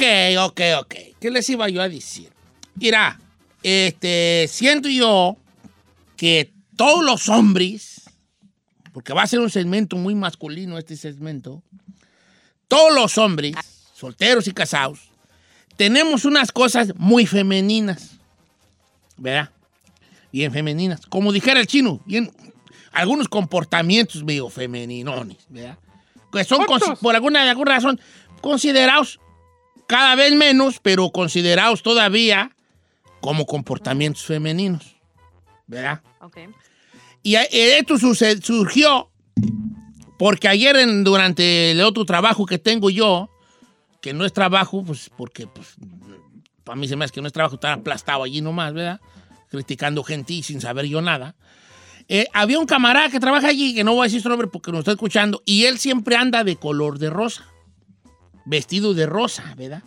Ok, ok, ok. ¿Qué les iba yo a decir? Mira, este, siento yo que todos los hombres, porque va a ser un segmento muy masculino este segmento, todos los hombres, solteros y casados, tenemos unas cosas muy femeninas, ¿verdad? Bien femeninas. Como dijera el chino, bien, algunos comportamientos medio femeninones, ¿verdad? Que son, por alguna, alguna razón, considerados cada vez menos, pero considerados todavía como comportamientos femeninos, ¿verdad? Ok. Y a- esto surgió porque ayer en- durante el otro trabajo que tengo yo, que no es trabajo, pues porque pues, para mí se me hace que no es trabajo estar aplastado allí nomás, ¿verdad? Criticando gente y sin saber yo nada. Eh, había un camarada que trabaja allí, que no voy a decir su nombre porque nos está escuchando, y él siempre anda de color de rosa, vestido de rosa, ¿verdad?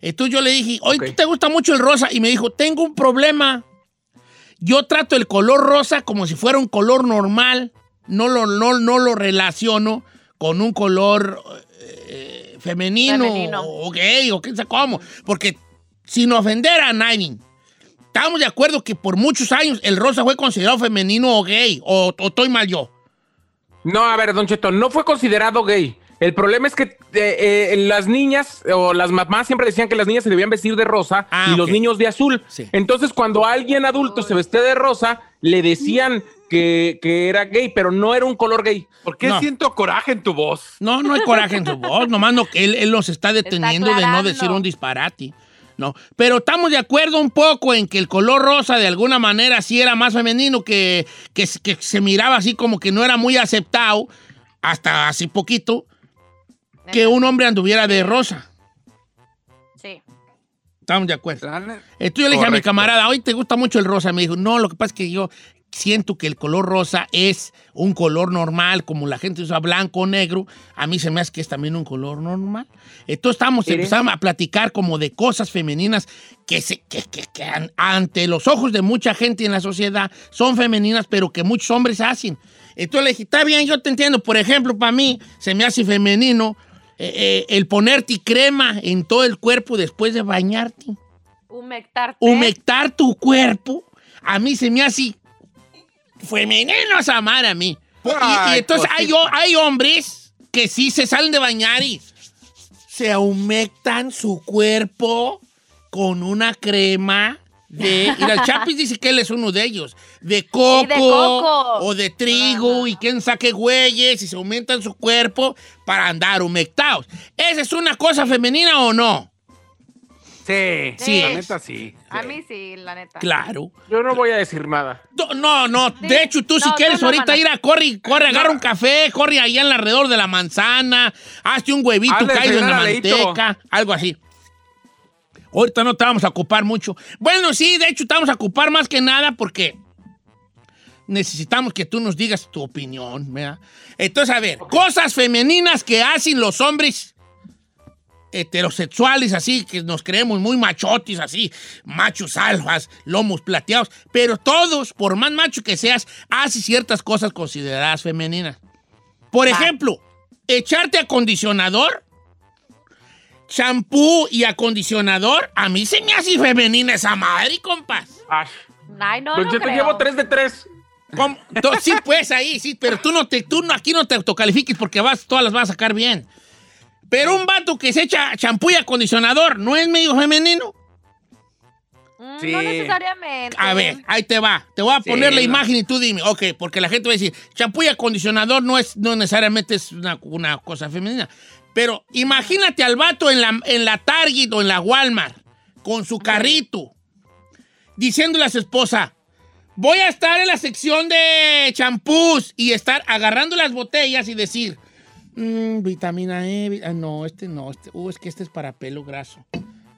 Entonces yo le dije, oye, Ok. ¿tú te gusta mucho el rosa? Y me dijo, tengo un problema. Yo trato el color rosa como si fuera un color normal. No lo, no, no lo relaciono con un color eh, femenino, Femenino. o gay o qué sé cómo. Porque sin ofender a nadie, estamos de acuerdo que por muchos años el rosa fue considerado femenino o gay. O, o estoy mal yo. No, a ver, Don Cheto, no fue considerado gay. El problema es que eh, eh, las niñas o las mamás siempre decían que las niñas se debían vestir de rosa Ah, y los niños de azul. Sí. Entonces, cuando alguien adulto se vestía de rosa, le decían que, que era gay, pero no era un color gay. ¿Por qué No. siento coraje en tu voz? No, no hay coraje en su voz, nomás no, él, él nos está deteniendo de no decir un disparate. No, pero estamos de acuerdo un poco en que el color rosa de alguna manera sí era más femenino, que, que, que se miraba así como que no era muy aceptado, hasta hace poquito, que un hombre anduviera de rosa. Sí. Estamos de acuerdo. Entonces yo le dije a mi camarada, hoy te gusta mucho el rosa. Me dijo, no, lo que pasa es que yo siento que el color rosa es un color normal, como la gente usa blanco o negro. A mí se me hace que es también un color normal. Entonces estamos empezando a platicar como de cosas femeninas que, se, que, que- que an- ante los ojos de mucha gente en la sociedad son femeninas, pero que muchos hombres hacen. Entonces le dije, está bien, yo te entiendo. Por ejemplo, para mí se me hace femenino eh, eh, el ponerte crema en todo el cuerpo después de bañarte Humectarte. humectar tu cuerpo, a mí se me hace femenino esa madre a mí. Y- y, Ay, entonces hay, hay hombres que sí se salen de bañar y se humectan su cuerpo con una crema de... Mira, el Chapis dice que él es uno de ellos. De coco, de coco. o de trigo y quién saque güeyes y se aumentan su cuerpo para andar humectados. ¿Esa es una cosa femenina o no? Sí, Sí. La neta sí. A mí sí, la neta. Claro. Yo no voy a decir nada. No, No, no, de hecho tú si No, quieres no, no, ahorita ir a corre, corre, agarra un café, corre ahí alrededor de la manzana, hazte un huevito caído en la manteca, algo así. Ahorita no te vamos a ocupar mucho. Bueno, sí, de hecho te vamos a ocupar más que nada porque necesitamos que tú nos digas tu opinión, ¿verdad? Entonces, a ver, cosas femeninas que hacen los hombres heterosexuales, así, que nos creemos muy machotis, así, machos alfas, lomos plateados, pero todos, por más macho que seas, hacen ciertas cosas consideradas femeninas. Por ejemplo, echarte acondicionador, champú y acondicionador, a mí se me hace femenina esa madre, compas. Ay, Ay, no, Don no Cheto, creo. llevo tres de tres. ¿Cómo? To- Sí, pues ahí, sí, pero tú no te, tú no, aquí no te autocalifiques porque vas, todas las vas a sacar bien. Pero un vato que se echa champú y acondicionador, ¿no es medio femenino? Mm, Sí. No necesariamente. A ver, ahí te va. Te voy a Sí, poner la no. imagen y tú dime. Ok, porque la gente va a decir, champú y acondicionador no, es, no necesariamente es una, una cosa femenina. Pero imagínate al vato en la, en la Target o en la Walmart con su carrito diciéndole a su esposa, voy a estar en la sección de champús y estar agarrando las botellas y decir, "Mm, vitamina E, ah, no, este no, este, uh, es que este es para pelo graso.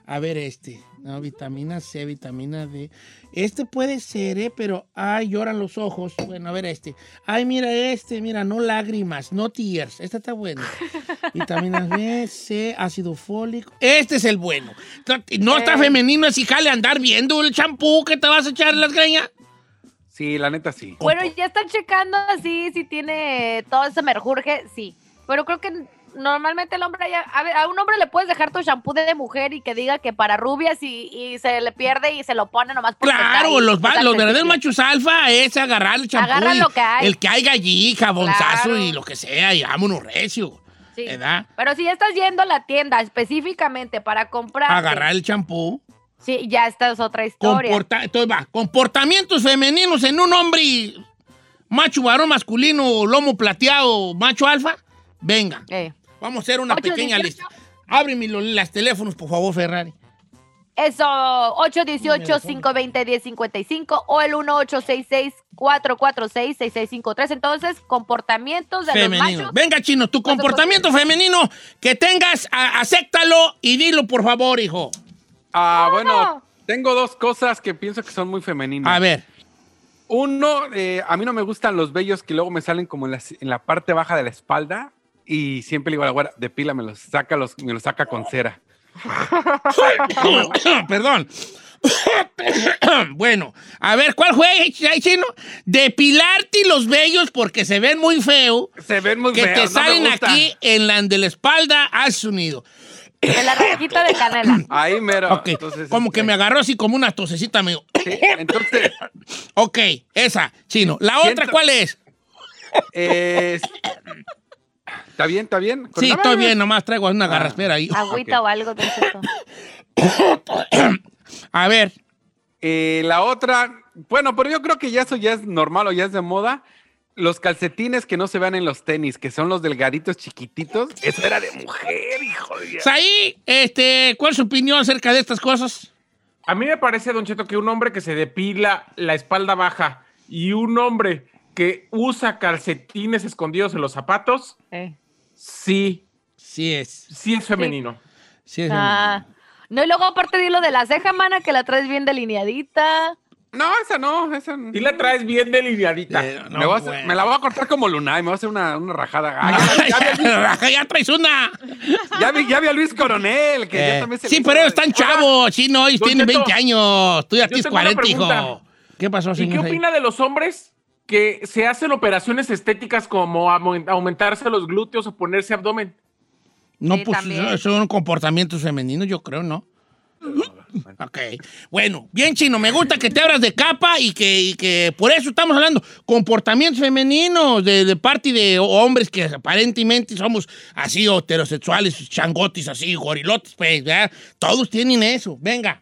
A ver este, no, vitamina C, vitamina D. Este puede ser, ¿eh? Pero, ay, lloran los ojos. Bueno, a ver este. Ay, mira este, mira, no lágrimas, no tears. Este está bueno. Vitaminas B, C, ácido fólico. Este es el bueno. No está Eh. femenino, es jale andar viendo el champú que te vas a echar en las greñas. Sí, la neta sí. Bueno, ya están checando así si tiene todo ese merjurje, sí. Pero creo que normalmente el hombre ya, a, ver, a un hombre le puedes dejar tu shampoo de mujer y que diga que para rubias y, y se le pierde y se lo pone nomás porque Claro, los, va- los verdaderos machos alfa es agarrar el champú. Agarran lo que hay. El que haya allí, jabonzazo Claro. y lo que sea, y vámonos recio. Sí. ¿Verdad? Pero si ya estás yendo a la tienda específicamente para comprar, Agarrar el champú. sí, ya esta es otra historia. Comporta- entonces va, comportamientos femeninos en un hombre macho varón masculino, lomo plateado, macho alfa. Venga, Eh, vamos a hacer una pequeña lista. Ábreme los las teléfonos, por favor, Ferrari. Eso, 818-520-1055 o el 1866-446-6653. Entonces, comportamientos de Femenino. los machos. Venga, chino, tu Por comportamiento femenino que tengas, a- acéptalo y dilo, por favor, hijo. Ah, bueno, tengo dos cosas que pienso que son muy femeninas. A ver. Uno, eh, a mí no me gustan los vellos que luego me salen como en la, en la parte baja de la espalda. Y siempre le digo a la güera, depila, me los saca, los, me los saca con cera. Perdón. bueno, a ver, ¿cuál fue, chino? Depilarte los vellos porque se ven muy feo. Se ven muy Que te feos, no me salen aquí en la de la espalda al sonido. De la rajita de canela. Ahí mero. Ok, Entonces, como que este, me agarró así como una tosecita sí, entonces, ok, esa, chino. ¿La Siento- otra cuál es? eh, ¿está bien? ¿Está bien? Sí, estoy bien, nomás traigo una Ah. garraspera ahí. Agüita o algo. Don Cheto. A ver, Eh, la otra, bueno, pero yo creo que ya eso ya es normal o ya es de moda. Los calcetines que no se vean en los tenis, que son los delgaditos chiquititos, eso era de mujer, hijo de... Saí, este, ¿cuál es su opinión acerca de estas cosas? A mí me parece, Don Cheto, que un hombre que se depila la espalda baja y un hombre que usa calcetines escondidos en los zapatos, Eh. Sí, Sí es. sí es femenino. Sí es. Ah. No, y luego aparte de lo de la ceja, mana, que la traes bien delineadita. No, esa no, esa no. Y la traes bien delineadita. Eh, no, me, voy a hacer- bueno. me la voy a cortar como Lunay, me voy a hacer una, una rajada. Ay, ya, ya vi- ya, ya traes una. ya vi, ya vi a Luis Coronel, que ya Eh, también se sí, pero ellos están chavos. Sí, no, ellos tienen Cheto, 20 años. Tú ya tienes tengo una 40, hijo. ¿Qué pasó, ¿Y qué opina de los hombres que se hacen operaciones estéticas como aumen- aumentarse los glúteos o ponerse abdomen? No, Sí, pues también. eso son comportamientos femeninos, yo creo, ¿no? Ok. Bueno, bien chino, me gusta que te abras de capa y que, y que por eso estamos hablando. Comportamientos femeninos de, de parte de hombres que aparentemente somos así heterosexuales, changotis, así, gorilotes, pues, ¿verdad? Todos tienen eso. Venga.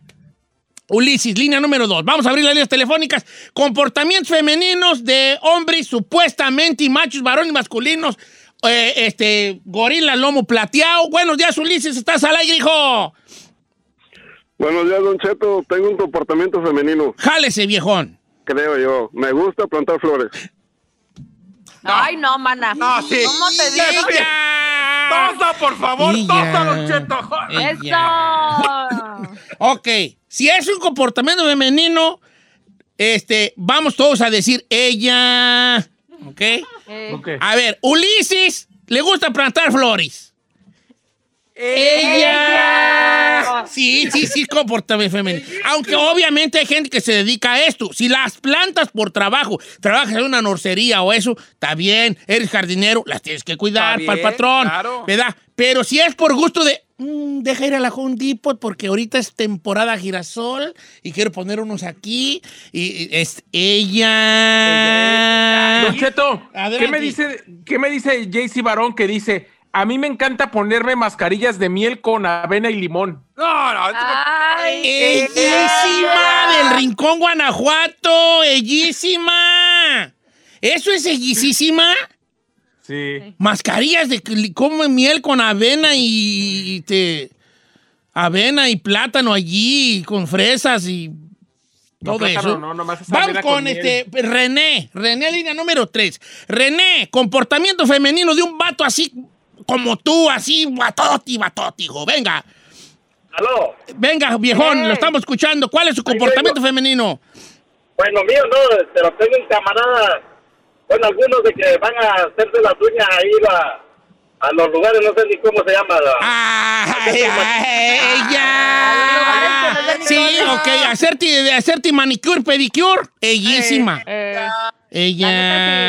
Ulises, línea número dos. Vamos a abrir las líneas telefónicas. Comportamientos femeninos de hombres supuestamente y machos, varones y masculinos. Eh, este, gorila, lomo plateado. Buenos días, Ulises. ¿Estás al aire, hijo? Buenos días, Don Cheto. Tengo un comportamiento femenino, Jálese, viejón. creo yo. Me gusta plantar flores. Ay, no, mana. No, sí. ¿Cómo te digo? ¡Ella! ¡Tosa, por favor! ¡Tosa, Don Cheto! Eso. Ok, si es un comportamiento femenino, este, vamos todos a decir ella. ¿Ok? Eh, Ok. A ver, Ulises le gusta plantar flores. Ella. Sí, sí, sí, comportamiento femenino. Aunque obviamente hay gente que se dedica a esto. Si las plantas por trabajo, trabajas en una norcería o eso, está bien, eres jardinero, las tienes que cuidar para el patrón. claro. ¿Verdad? Pero si es por gusto de. "Mm, deja ir a la Home Depot porque ahorita es temporada girasol y quiero poner unos aquí. Y, y es ella. Don Cheto, Adelante. ¿qué me dice, qué me dice JC Barón que dice, a mí me encanta ponerme mascarillas de miel con avena y limón? No, no, Ay, ¡Ellísima del Rincón, Guanajuato! ¡Ellísima! ¿Eso es ellísima? Sí. Mascarillas de come miel con avena y te avena y plátano allí con fresas y No, todo plátano, eso. no, nomás es Vamos con, este René, René línea número 3. René, comportamiento femenino de un vato así como tú, así batoti, batoti, hijo. Venga, Aló. venga, viejón, lo estamos escuchando. ¿Cuál es su comportamiento femenino? Bueno, mío no, pero tengo un camarada, bueno, algunos de que van a hacerse las uñas ahí a, a los lugares, no sé ni cómo se llama. la- ¡Ay, ella! no Sí, ok, hacerte, hacerte manicure, pedicure, ellísima. eh, Ella. La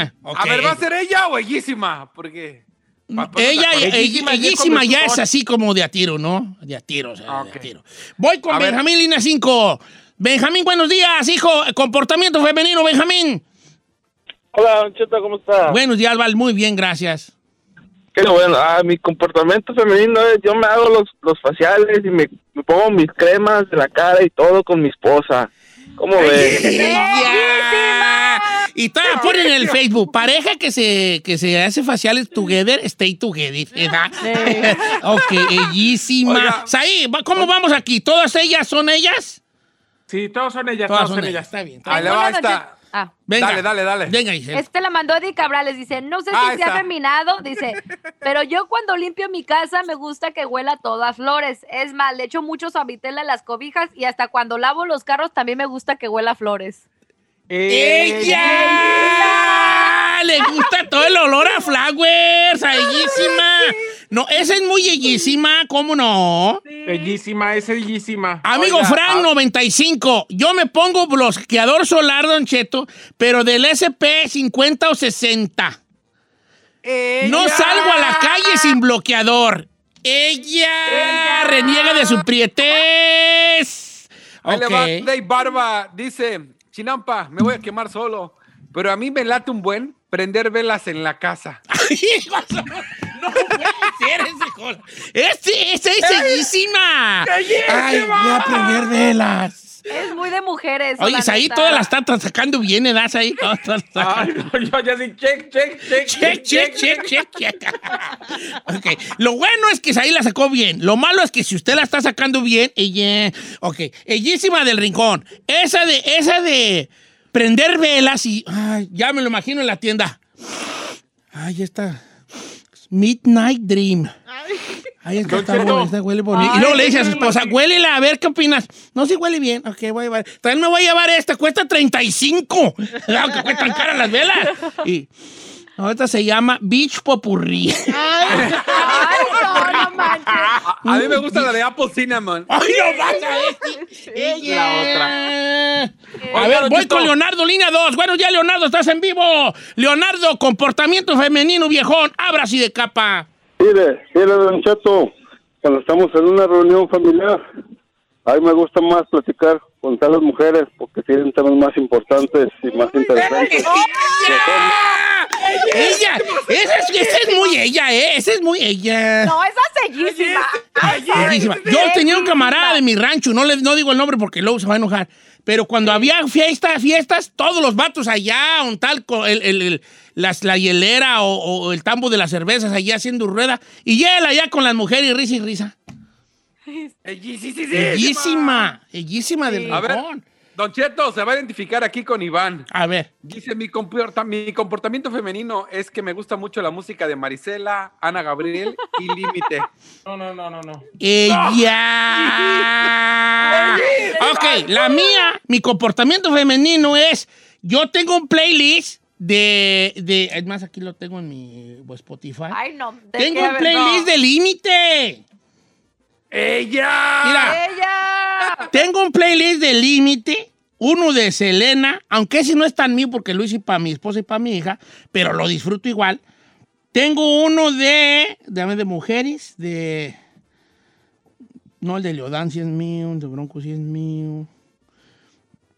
neta, ok. A ver, ¿va a ser ella o bellísima? Porque ponnos de Ella, ella- Bellísima, Jacob ya es así como de a tiro, ¿no? De a tiro, o sea, Ah, de a tiro. Voy con A ver. Benjamín, línea 5. Benjamín, buenos días, hijo. Comportamiento femenino, Benjamín. Hola, Don Cheto, ¿cómo está? Buenos días, Val. Muy bien, gracias. Qué bueno. Ah, mi comportamiento femenino es, yo me hago los, los faciales y me, me pongo mis cremas de la cara y todo con mi esposa. ¿Cómo ves? Y todavía ponen en el Facebook, pareja que se, que se hace faciales together, stay together. ¿verdad? ok, bellísima. Saí, ¿cómo vamos aquí? ¿Todas ellas son ellas? Sí, todos son ellas, Todas son ellas. ellas. Está bien. está Ahí bien. le va Ah. Venga. Dale, dale, dale. Venga, Giselle. Este la mandó Eddie Cabrales, dice, no sé Ah, si sea está. feminado, dice, pero yo cuando limpio mi casa me gusta que huela todo a flores. Es más, le echo mucho suavitel a las cobijas y hasta cuando lavo los carros también me gusta que huela a flores. ¡Ella! Le gusta todo el olor a flowers, bellísima. No, esa es muy bellísima, ¿cómo no? Bellísima, es bellísima. Amigo Oiga, Frank ah. 95, yo me pongo bloqueador solar, Don Cheto, pero del SP 50 o 60. No salgo a la calle sin bloqueador. Ella, reniega de su prietez. Ahí le va Barba. Dice, Chinampa, me voy a quemar solo. Pero a mí me late un buen prender velas en la casa. no puede ser ese joder. Este, esta es bellísima. Ay, voy a prender velas. Es muy de mujeres. Oye, la ahí todas las están sacando bien, ¿eh? Das ahí. Todas, Ay, no, yo ya sí, check, check, check, Check, check, check, check, check. ok. Lo bueno es que ahí la sacó bien. Lo malo es que si usted la está sacando bien, ella. Ok. Bellísima del rincón. Esa de, esa de prender velas y. Ay, ya me lo imagino en la tienda. Ay, esta. Midnight Dream. Ay, esta Don está esta huele bonito. y luego le dice a su esposa, huélela, a ver qué opinas. No, sí huele bien. Ok, voy a llevar. También me voy a llevar esta, cuesta 35. Claro que cuestan caras las velas. Y no, esta se llama Beach Popurrí. Ay, no, no manches. A, a mí me gusta la de Apple Cinnamon. ¡Ay, no vas a ver! Ella. La A Oiga, ver, voy con Leonardo, línea 2. Bueno, ya, Leonardo, estás en vivo. Leonardo, comportamiento femenino, viejón. Abra así de capa. Mire, mire, Don cuando estamos en una reunión familiar, a mí me gusta más platicar con las mujeres porque tienen temas más importantes y más interesantes. ¡Ella! ¡Ella! Esa es, esa es muy ella, ¿eh? Esa es muy ella. No, esa es bellísima. Bellísima. Yo tenía un camarada de mi rancho, no, le, no digo el nombre porque luego se va a enojar, pero cuando había fiestas, fiestas, todos los vatos allá, un tal, co- el, el- el- las, la hielera o, o el tambo de las cervezas allá haciendo rueda, y él allá con las mujeres y risa y risa. Bellísima, bellísima del A ver. Don Cheto se va a identificar aquí con Iván. A ver. Dice, mi, comporta- mi comportamiento femenino es que me gusta mucho la música de Marisela, Ana Gabriel y Límite. No, no, no, no, no. Ella. ok, la mía, mi comportamiento femenino es, yo tengo un playlist de, de, es más, aquí lo tengo en mi Spotify. Ay, no. ¿de tengo un playlist no. de límite. ¡Ella! Mira, ¡Ella! tengo un playlist de límite, uno de Selena, aunque ese no es tan mío porque lo hice para mi esposa y para mi hija, pero lo disfruto igual. Tengo uno de, de, de mujeres, de... No, el de Leodán sí es mío, el de Bronco sí es mío.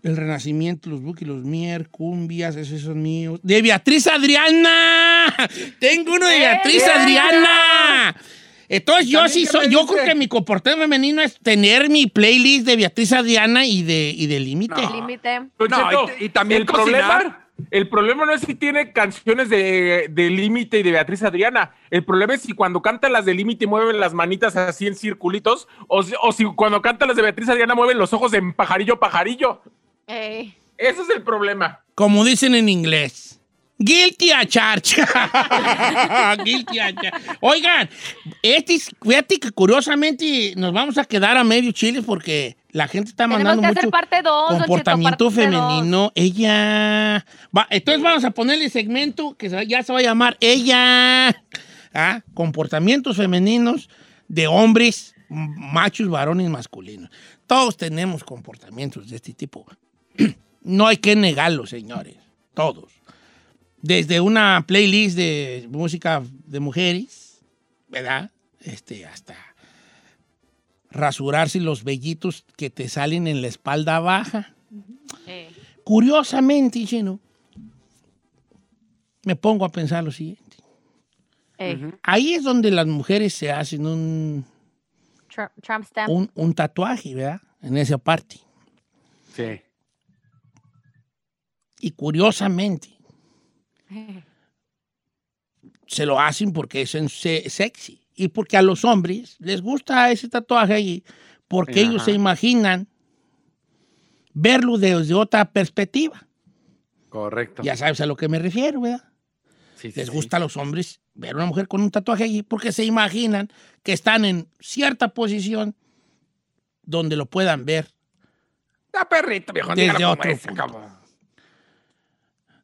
El Renacimiento, los Buki, los Mier, Cumbias, esos son míos. De Beatriz Adriana. Tengo uno de Beatriz ¡Ella! Adriana. Entonces yo sí soy, yo creo que mi comportamiento femenino es tener mi playlist de Beatriz Adriana y de, y de Límite. Límite. Don No, Cheto, y- y también el cocinar. problema, el problema no es si tiene canciones de, de Límite y de Beatriz Adriana. El problema es si cuando canta las de Límite mueven las manitas así en circulitos o, si- o si cuando canta las de Beatriz Adriana mueven los ojos en pajarillo, pajarillo. Ey. Ese es el problema. Como dicen en inglés. Guilty a charge. Guilty a charge. Oigan, este, es- fíjate que curiosamente nos vamos a quedar a medio chile porque la gente está mandando que mucho hacer parte 2, comportamiento femenino. Ella. Va, entonces vamos a ponerle segmento que ya se va a llamar Ella. ¿Ah? Comportamientos femeninos de hombres, machos, varones, masculinos. Todos tenemos comportamientos de este tipo. No hay que negarlo, señores. Todos. Desde una playlist de música de mujeres ¿verdad? Este, hasta rasurarse los vellitos que te salen en la espalda baja. Eh, Curiosamente, Chino, me pongo a pensar lo siguiente. eh, Ahí es donde las mujeres se hacen un, Trump, Trump stamp. un, un tatuaje, ¿verdad? En esa parte. Sí. Y curiosamente, se lo hacen porque es sexy. Y porque a los hombres les gusta ese tatuaje allí, porque Ajá. ellos se imaginan verlo desde otra perspectiva. Correcto. Ya sabes a lo que me refiero, ¿verdad? Sí, sí, Les sí. gusta a los hombres ver a una mujer con un tatuaje allí porque se imaginan que están en cierta posición donde lo puedan ver. La perrita, viejo. Desde otro.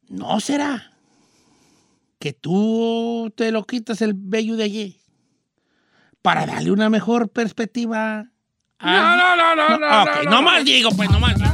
¿No será que tú te lo quitas el vello de allí para darle una mejor perspectiva? a- No, no, no, no, no. No, no no. más digo, pues, no más digo.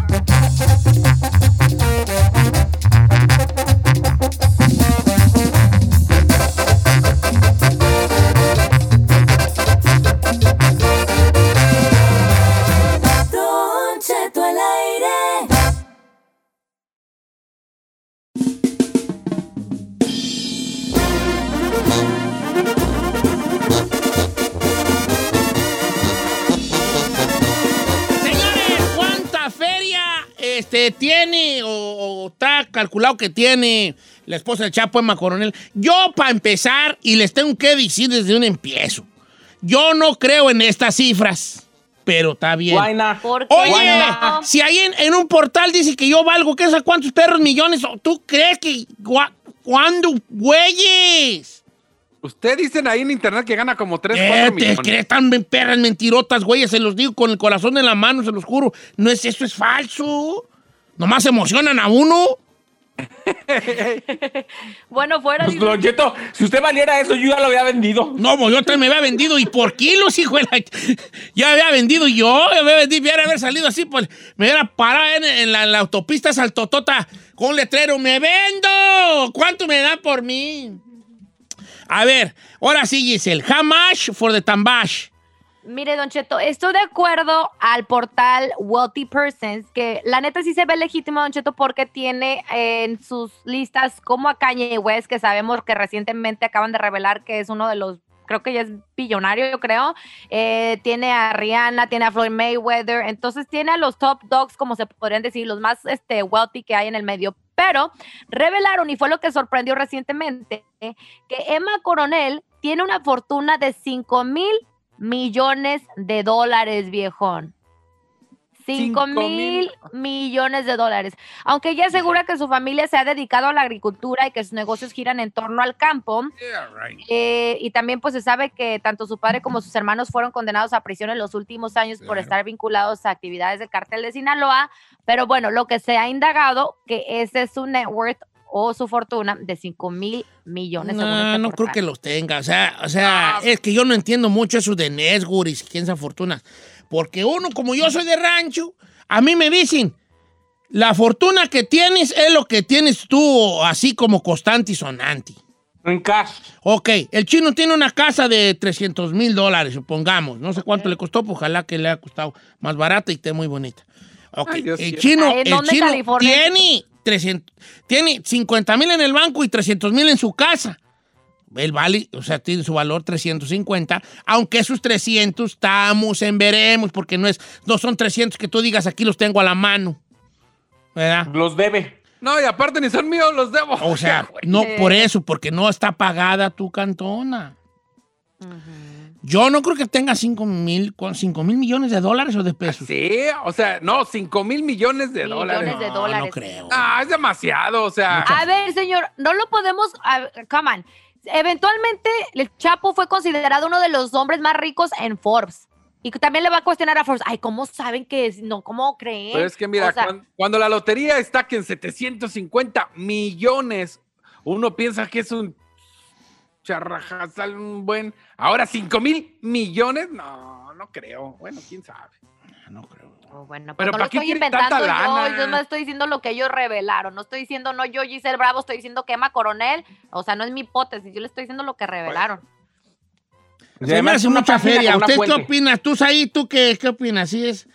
Este, tiene o, o está calculado que tiene la esposa del Chapo Emma Coronel? Yo, para empezar, y les tengo que decir desde un empiezo, yo no creo en estas cifras, pero está bien. ¿Por qué Oye, no? si ahí en, en un portal dice que yo valgo, ¿qué sé cuántos perros millones? ¿Tú crees que gua- cuándo, güeyes? Usted dicen ahí en internet que gana como 3, ¿Qué 4 te millones. crees tan perras mentirotas, güeyes? Se los digo con el corazón en la mano, se los juro. No es eso, es falso. Nomás emocionan a uno. Bueno, fuera Pues, Don Cheto, si usted valiera eso, yo ya lo había vendido. No, pues yo también me había vendido y por kilos, hijo de la... Ya había vendido yo, ya había vendido, hubiera haber salido así, pues me hubiera parado en, en la, en la autopista Saltotota con un letrero, ¡me vendo! ¿Cuánto me da por mí? A ver, ahora sí, Giselle, how much for the tambash? Mire, Don Cheto, estoy de acuerdo al portal Wealthy Persons, que la neta sí se ve legítimo, Don Cheto, porque tiene en sus listas como a Kanye West, que sabemos que recientemente acaban de revelar que es uno de los, creo que ya es billonario, yo creo. Eh, tiene a Rihanna, tiene a Floyd Mayweather, entonces tiene a los top dogs, como se podrían decir, los más este, wealthy que hay en el medio. Pero revelaron, y fue lo que sorprendió recientemente, que Emma Coronel tiene una fortuna de 5 mil millones de dólares, viejón. 5 Cinco mil mil. millones de dólares. Aunque ella asegura que su familia se ha dedicado a la agricultura y que sus negocios giran en torno al campo. eh, y también pues se sabe que tanto su padre como sus hermanos fueron condenados a prisión en los últimos años por estar vinculados a actividades del cartel de Sinaloa. Pero bueno, lo que se ha indagado que ese es su net worth o su fortuna de 5 mil millones. según No, este no creo que los tenga. O sea, o sea es que yo no entiendo mucho eso de Nesguris, quién se fortunas. Porque uno, como yo soy de rancho, a mí me dicen, la fortuna que tienes es lo que tienes tú, así como constante y sonante. En cash. Ok, el chino tiene una casa de 300 mil dólares, supongamos. No sé cuánto le costó, pues ojalá que le haya costado más barata y esté muy bonita. Ok, Ay, el chino, Ay, ¿en el chino tiene, 300, tiene 50 mil en el banco y 300 mil en su casa. El vale, o sea, tiene su valor 350, aunque esos 300 estamos en veremos, porque no, es, no son 300 que tú digas aquí los tengo a la mano. ¿Verdad? Los debe. No, y aparte ni son míos, los debo. O sea, no por eso, porque no está pagada tu cantona. Yo no creo que tenga 5 mil, con 5 mil millones de dólares o de pesos. Sí, o sea, no, 5 mil millones de Millones dólares. de No, dólares. no creo. Ah, es demasiado, o sea. A ver, señor, no lo podemos. come on. Eventualmente, el Chapo fue considerado uno de los hombres más ricos en Forbes. Y también le va a cuestionar a Forbes. Ay, ¿cómo saben que es? No, ¿cómo creen? Pero es que mira, O sea, cuan- cuando, la lotería está que en 750 millones, uno piensa que es un charrajazal, un buen. Ahora 5 mil millones, no, no creo. Bueno, quién sabe. No creo. oh, bueno, Pero pero no ¿para lo qué estoy inventando yo. Yo no estoy diciendo lo que ellos revelaron. No estoy diciendo, no, yo, Giselle Bravo, estoy diciendo que Emma Coronel. O sea, no es mi hipótesis. Yo le estoy diciendo lo que revelaron. Me además hace una mucha feria. ¿Usted qué fuente. opina? ¿Tú ahí, tú qué, qué opinas? ¿Sí es?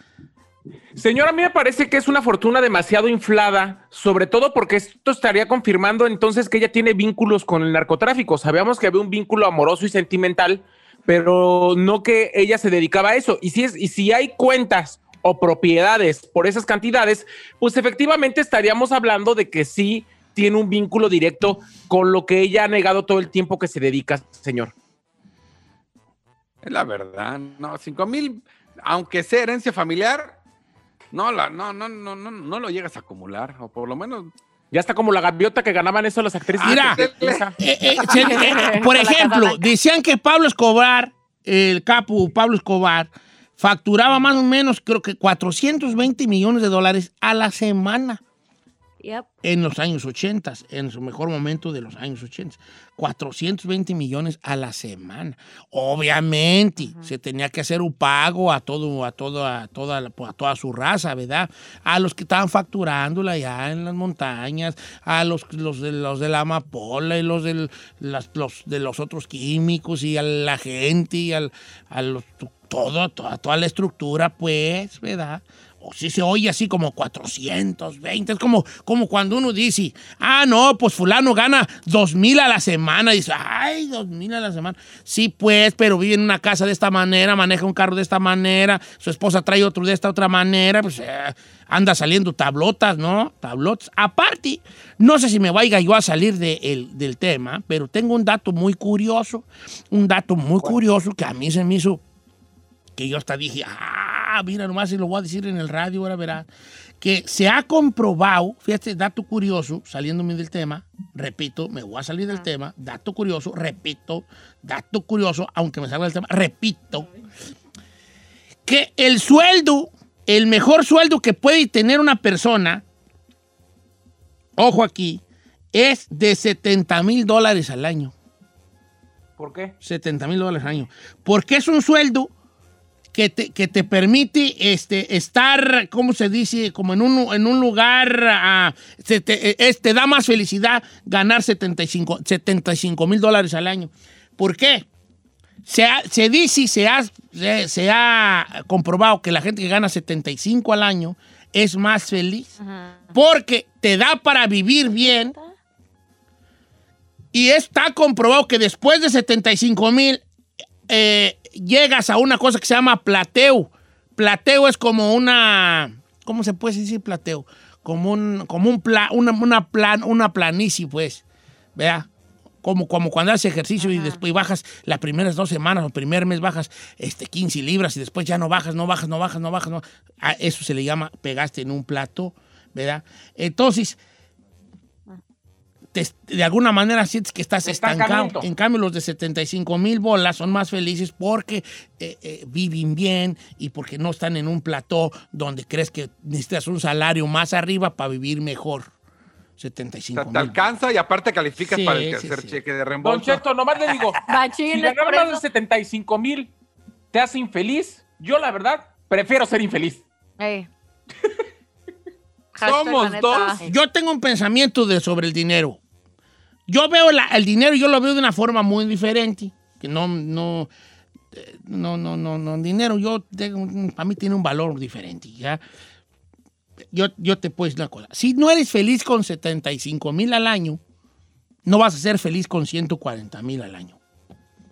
Señor, a mí me parece que es una fortuna demasiado inflada, sobre todo porque esto estaría confirmando entonces que ella tiene vínculos con el narcotráfico. Sabíamos que había un vínculo amoroso y sentimental, pero no que ella se dedicaba a eso. Y si, es, y si hay cuentas o propiedades por esas cantidades, pues efectivamente estaríamos hablando de que sí tiene un vínculo directo con lo que ella ha negado todo el tiempo que se dedica, señor. Es la verdad. No, 5 mil, aunque sea herencia familiar, no, la, no, no, no, no, no lo llegas a acumular. O por lo menos. Ya está como la gaviota que ganaban eso las actrices. Mira, de Televisa. Eh, eh, se- eh, por ejemplo, decían que Pablo Escobar, el capo Pablo Escobar, facturaba más o menos, creo que 420 millones de dólares a la semana Yep. en los años 80, en su mejor momento de los años 80. 420 millones a la semana. Obviamente, se tenía que hacer un pago a todo, a toda, a toda, a toda su raza, ¿verdad? A los que estaban facturándola allá en las montañas, a los, los, de, los de la amapola y los, del- las- los de los otros químicos y a la gente y al, a los, todo, toda, toda la estructura, pues, ¿verdad? O si se oye así como 420, es como, como cuando uno dice, ah, no, pues fulano gana dos mil a la semana. dice, ay, dos mil a la semana. Sí, pues, pero vive en una casa de esta manera, maneja un carro de esta manera, su esposa trae otro de esta otra manera, pues eh, anda saliendo tablotas, ¿no? Tablotas. Aparte, no sé si me vaya yo a salir de el- del tema, pero tengo un dato muy curioso, un dato muy curioso que a mí se me hizo que yo hasta dije, ah, mira, nomás si lo voy a decir en el radio, ahora verás, que se ha comprobado, fíjate, dato curioso, saliéndome del tema, repito, me voy a salir del tema, dato curioso, repito, dato curioso, aunque me salga del tema, repito, que el sueldo, el mejor sueldo que puede tener una persona, ojo aquí, es de 70 mil dólares al año. ¿Por qué? 70 mil dólares al año. Porque es un sueldo que te, que te permite este, estar, ¿cómo se dice? Como en un, en un lugar, ah, se te, eh, es- te da más felicidad ganar 75 mil dólares al año. ¿Por qué? Se, ha- se dice y se ha, se, se ha comprobado que la gente que gana 75 al año es más feliz porque te da para vivir bien y está comprobado que después de 75 mil eh, llegas a una cosa que se llama plateo. Plateo es como una, ¿cómo se puede decir plateo? Como un, como un pla- una, una plan, una planicie, pues, vea. Como, como cuando haces ejercicio y después bajas las primeras dos semanas o primer mes bajas este, 15 libras y después ya no bajas, no bajas, no bajas, no bajas. No, a eso se le llama pegaste en un plato, ¿verdad? Entonces, te- de alguna manera sientes que estás estancado. En cambio, los de 75 mil bolas son más felices porque eh, eh, viven bien y porque no están en un plató donde crees que necesitas un salario más arriba para vivir mejor. O 75 sea, te mil. alcanza y aparte calificas Sí, para el tercer sí. cheque de Don reembolso. Cheto, nomás le digo, si ganar más de eso. 75 mil te hace infeliz, yo la verdad prefiero ser infeliz. Somos dos. Yo tengo un pensamiento de, sobre el dinero. Yo veo la- el dinero, yo lo veo de una forma muy diferente. Que no, no, no, no, no, no, dinero, yo para mí tiene un valor diferente. ¿ya? Yo, yo te puedo decir una cosa. Si no eres feliz con 75 mil al año, no vas a ser feliz con 140 mil al año.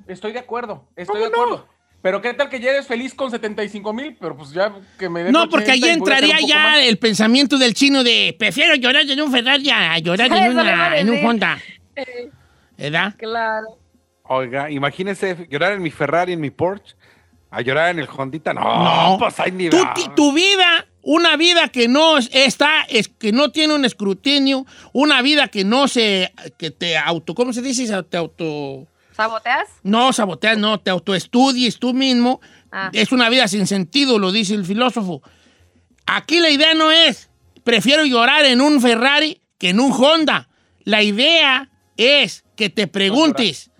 Estoy de acuerdo, estoy de acuerdo. Pero qué tal que ya eres feliz con 75 mil, pero pues ya que me den No, porque 80 ahí entraría ya más. el pensamiento del chino de prefiero llorar en un Ferrari a llorar en, una, en un. Honda. ¿Verdad? Claro. Oiga, imagínese llorar en mi Ferrari, en mi Porsche, a llorar en el Hondita. No, No. pues hay nivel. Tu, tu vida, una vida que no es- está, es, que no tiene un escrutinio, una vida que no se, que te auto, ¿cómo se dice? Se Te auto, ¿Saboteas? no saboteas, no, te autoestudies tú mismo. Ah. Es una vida sin sentido, lo dice el filósofo. Aquí la idea no es, prefiero llorar en un Ferrari que en un Honda. La idea es que te preguntes,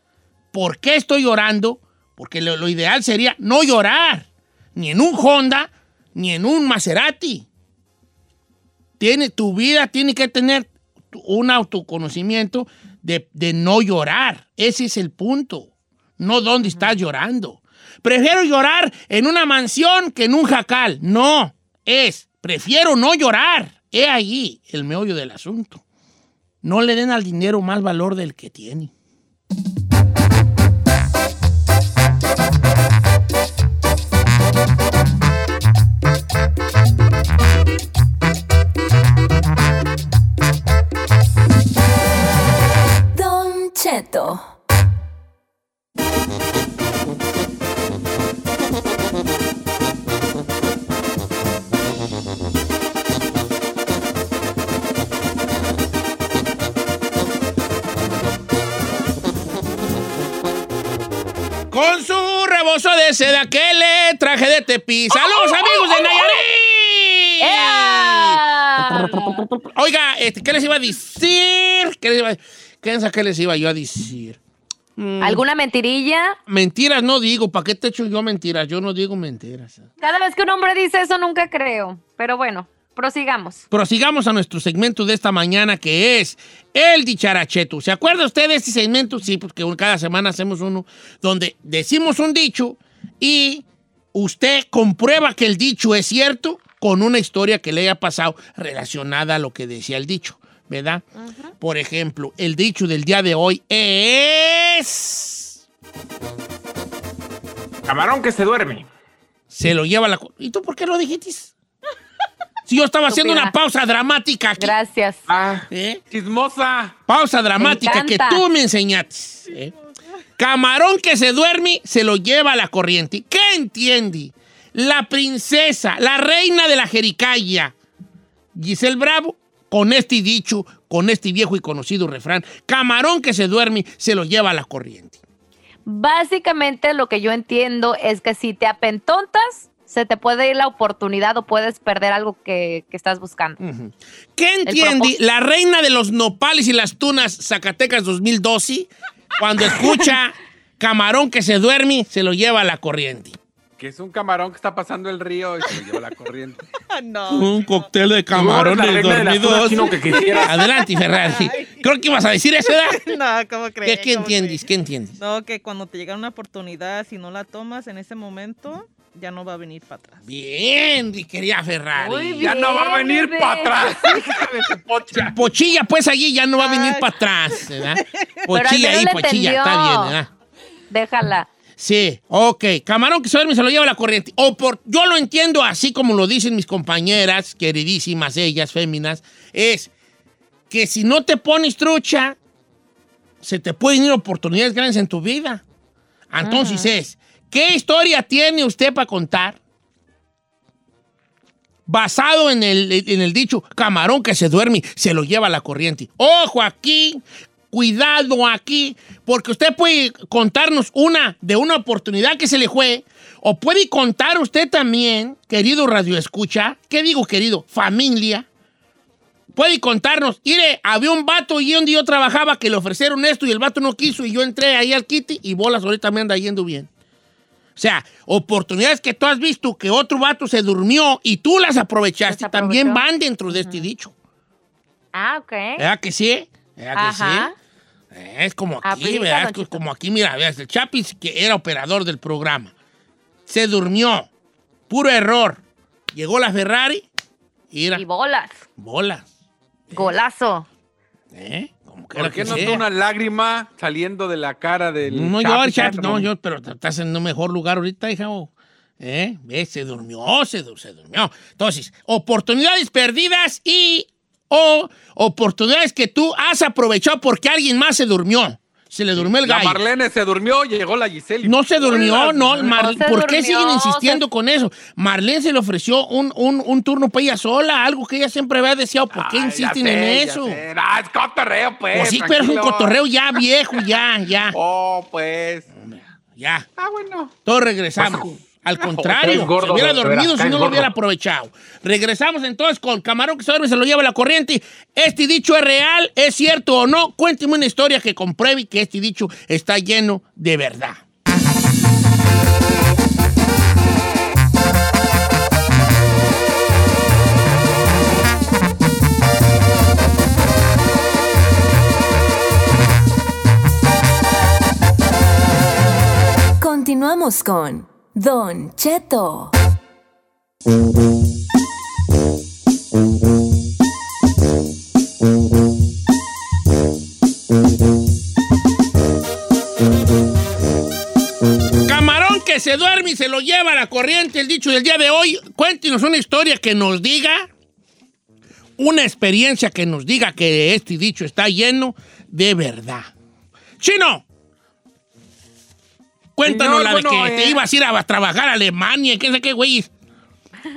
¿por qué estoy llorando? Porque lo, lo ideal sería no llorar, ni en un Honda, ni en un Maserati. Tiene, tu vida tiene que tener un autoconocimiento de, de no llorar. Ese es el punto. no dónde estás llorando. Prefiero llorar en una mansión que en un jacal. No, es, prefiero no llorar. He ahí el meollo del asunto. No le den al dinero más valor del que tiene. Con su rebozo de seda que le traje de Tepi. ¡Saludos, amigos de Nayarit! ¡Ea! Oiga, este, ¿qué les iba a decir? ¿Qué les iba, ¿Qué, qué les iba yo a decir? Mm, ¿Alguna mentirilla? Mentiras no digo. ¿Para qué te echo yo mentiras? Yo no digo mentiras. Cada vez que un hombre dice eso, nunca creo. Pero bueno, prosigamos. Prosigamos a nuestro segmento de esta mañana que es el dicharacheto. ¿Se acuerda usted de este segmento? Sí, porque cada semana hacemos uno donde decimos un dicho y usted comprueba que el dicho es cierto con una historia que le haya pasado relacionada a lo que decía el dicho, ¿verdad? Por ejemplo, el dicho del día de hoy es... Camarón que se duerme. Se lo lleva la... ¿Y tú por qué lo dijiste? Si yo estaba haciendo una pausa dramática aquí. Gracias. Ah, ¿eh? Chismosa. Pausa dramática que tú me enseñaste. ¿eh? Camarón que se duerme, se lo lleva a la corriente. ¿Qué entiende? La princesa, la reina de la Jericaya, Giselle Bravo, con este dicho, con este viejo y conocido refrán, camarón que se duerme, se lo lleva a la corriente. Básicamente lo que yo entiendo es que si te apentontas, se te puede ir la oportunidad o puedes perder algo que, que estás buscando. ¿Qué entiende la reina de los nopales y las tunas Zacatecas 2012 cuando escucha camarón que se duerme, se lo lleva a la corriente? Que es un camarón que está pasando el río y se lo lleva la corriente. Ah, no. Un cóctel de camarones dormidos. que. Adelante, Ferrari. Creo que ibas a decir eso, ¿verdad? No, ¿cómo crees? ¿Qué, qué entiendes? ¿Qué entiendes? No, que cuando te llega una oportunidad, si no la tomas en ese momento, ya no va a venir para atrás. Bien, mi querida Ferrari. Bien. Ya no va a venir para atrás. Pochilla, pues allí ya no va a venir para atrás, Pochilla ahí, pochilla, está bien, ¿verdad? Déjala. Sí, ok. Camarón que se duerme se lo lleva la corriente. O por, yo lo entiendo así como lo dicen mis compañeras, queridísimas ellas, féminas, es que si no te pones trucha, se te pueden ir oportunidades grandes en tu vida. Entonces es, ¿qué historia tiene usted para contar? Basado en el, en el dicho, camarón que se duerme, se lo lleva la corriente. Ojo aquí, cuidado aquí, porque usted puede contarnos una de una oportunidad que se le fue, o puede contar usted también, querido Radio Escucha, ¿qué digo, querido? Familia. Puede contarnos, mire, había un vato y donde yo trabajaba que le ofrecieron esto y el vato no quiso y yo entré ahí al kitty y bolas ahorita me anda yendo bien. O sea, oportunidades que tú has visto que otro vato se durmió y tú las aprovechaste, Las también van dentro de este dicho. Ah, ok. ¿Verdad que sí? ¿Verdad que sí? Es como aquí, Aplica, ¿verdad? don Es como aquí, mira, veas, el Chapis, que era operador del programa, se durmió. Puro error. Llegó la Ferrari y era Y bolas. bola. Golazo. ¿Eh? ¿Por qué sea. una lágrima saliendo de la cara del No? Chapis, no, yo, pero estás en un mejor lugar ahorita, hija. ¿Eh? ¿Ves? Se durmió, se, du- se durmió. Entonces, oportunidades perdidas y o oportunidades que tú has aprovechado porque alguien más se durmió. Se le durmió el La gallo. Marlene se durmió, llegó la Giselle. No se durmió, no. Mar- No se ¿Por qué durmió, siguen insistiendo se- con eso? Marlene se le ofreció un, un- un turno para ella sola, algo que ella siempre había deseado. ¿Por qué Ay, insisten en eso? Ah, es cotorreo, pues. Pues sí, pero es un cotorreo ya viejo, ya, ya. Oh, pues. Ya. Ah, bueno. Todos regresamos. Al contrario, gordo, se hubiera dormido si no lo hubiera aprovechado. Regresamos entonces con Camarón que se duerme se lo lleva la corriente. ¿Este dicho es real? ¿Es cierto o no? Cuénteme una historia que compruebe que este dicho está lleno de verdad. Continuamos con Don Cheto. Camarón que se duerme y se lo lleva a la corriente, el dicho del día de hoy. Cuéntenos una historia que nos diga, una experiencia que nos diga que este dicho está lleno de verdad. Chino, cuéntanos Señor, la bueno, de que te eh. ibas a ir a trabajar a Alemania, qué sé qué, güey.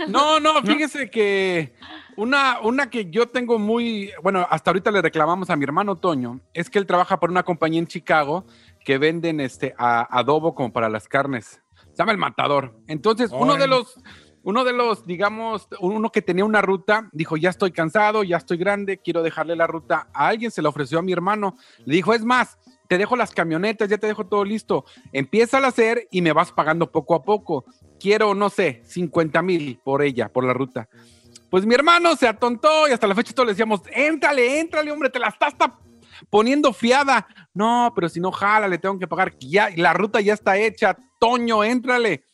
No, no, fíjese que una, una que yo tengo muy, bueno, hasta ahorita le reclamamos a mi hermano Toño, es que él trabaja por una compañía en Chicago que venden este a- adobo como para las carnes. Se llama El Matador. Entonces, uno de los, uno de los, digamos, uno que tenía una ruta, dijo, ya estoy cansado, ya estoy grande, quiero dejarle la ruta a alguien, se la ofreció a mi hermano. Le dijo, es más, te dejo las camionetas, ya te dejo todo listo. Empieza a hacer y me vas pagando poco a poco. Quiero, no sé, 50 mil por ella, por la ruta. Pues mi hermano se atontó y hasta la fecha todos le decíamos, éntrale, éntrale, hombre, te la estás poniendo fiada. No, pero si no jala, le tengo que pagar. Ya, la ruta ya está hecha. Toño, éntrale.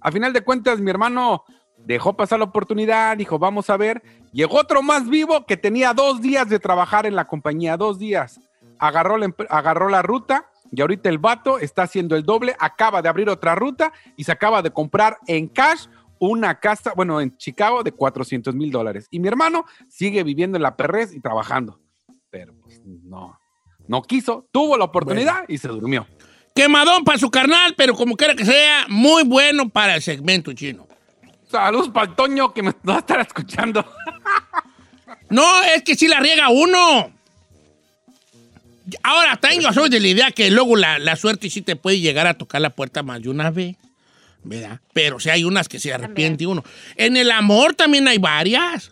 A final de cuentas, mi hermano dejó pasar la oportunidad, dijo, vamos a ver. Llegó otro más vivo que tenía dos días de trabajar en la compañía, dos días. Agarró la, agarró la ruta y ahorita el vato está haciendo el doble, acaba de abrir otra ruta y se acaba de comprar en cash una casa, bueno, en Chicago de 400 mil dólares. Y mi hermano sigue viviendo en la perrez y trabajando. Pero pues no, no quiso, tuvo la oportunidad y se durmió. Quemadón para su carnal, pero como quiera que sea, muy bueno para el segmento chino. Saludos para el Toño que me va a estar escuchando. No, es que si la riega uno. Ahora, también yo soy de la idea que luego la, la suerte sí te puede llegar a tocar la puerta más de una vez, ¿verdad? Pero si hay unas que se arrepiente uno. En el amor también hay varias.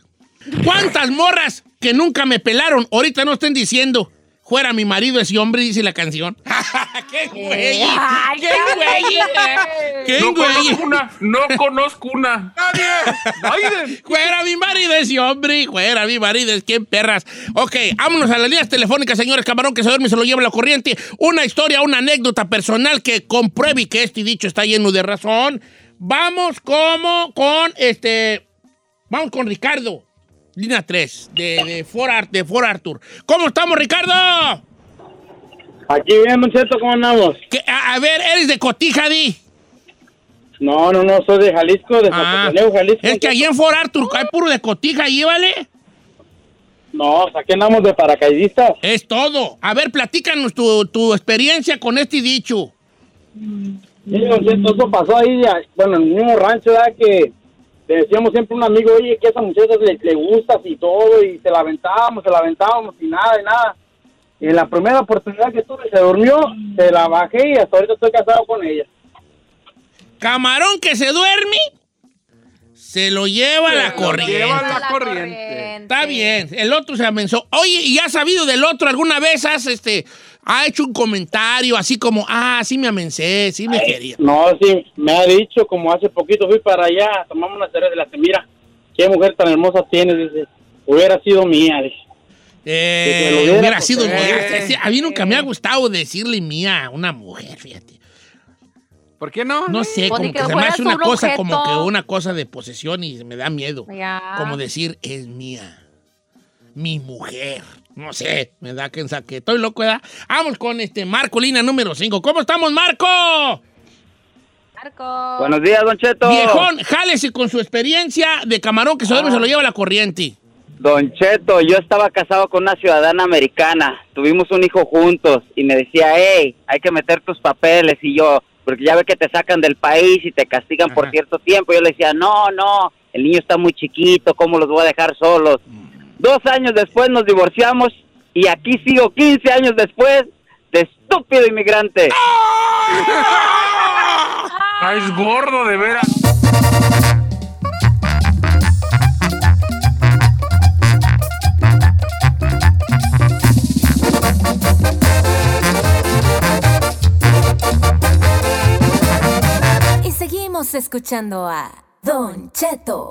¿Cuántas morras que nunca me pelaron ahorita no estén diciendo, fuera mi marido ese hombre, dice la canción? ¡Qué güey! Ay, ¡Qué qué güey! ¡Qué No güey! conozco una, no conozco una. Nadie. Fuera mi marido ese hombre, fuera mi marido, es quien perras. Ok, vámonos a las líneas telefónicas, señores. Camarón que se duerme y se lo lleva la corriente. Una historia, una anécdota personal que compruebe que este dicho está lleno de razón. Vamos como con este. Vamos con Ricardo. Línea 3 de, de, Fort, de Fort Arthur. ¿Cómo estamos, Ricardo? Aquí bien, Cheto, ¿cómo andamos? A, a ver, eres de Cotija, di. No, no, no, soy de Jalisco, de Ah, Jalisco. es que allí en Fort Arthur hay puro de Cotija ahí, ¿vale? No, o sea, aquí andamos de paracaidistas. Es todo. A ver, platícanos tu, tu experiencia con este dicho. Sí, Don Cheto, eso pasó ahí, bueno, en el mismo rancho, ¿verdad? Que decíamos siempre a un amigo, oye, que a esa muchacha le, le gustas y todo, y se la aventábamos, se la aventábamos y nada, y nada. Y en la primera oportunidad que tuve, se durmió, se la bajé y hasta ahorita estoy casado con ella. Camarón que se duerme, se lo lleva a la lo corriente. lleva a la La corriente. Está bien, el otro se amenazó. Oye, ¿y has sabido del otro alguna vez? Has, este, ha hecho un comentario así como, ah, sí me amencé, sí me quería. No, sí, me ha dicho, como hace poquito fui para allá, tomamos una cerveza de la mira, qué mujer tan hermosa tienes, dice, hubiera sido mía, dice. Eh, hubiera pues, sido eh. mía. Sí, A mí nunca me ha gustado decirle mía a una mujer, fíjate. ¿Por qué no? No sé, Pues como que, que se me hace una un cosa como que una cosa de posesión y me da miedo. Ya. Como decir, es mía. Mi mujer. No sé, me da que que estoy loco, ¿verdad? Vamos con este Marco, línea número 5. ¿Cómo estamos, Marco? Marco. Buenos días, Don Cheto. Viejón, jálese con su experiencia de camarón que duerme y se lo lleva la corriente. Don Cheto, yo estaba casado con una ciudadana americana, tuvimos un hijo juntos y me decía, hey, hay que meter tus papeles y yo, porque ya ve que te sacan del país y te castigan por cierto tiempo. Yo le decía, no, no, el niño está muy chiquito, ¿cómo los voy a dejar solos? Dos años después nos divorciamos y aquí sigo 15 años después de estúpido inmigrante. Ah, es gordo, de veras. Y seguimos escuchando a Don Cheto.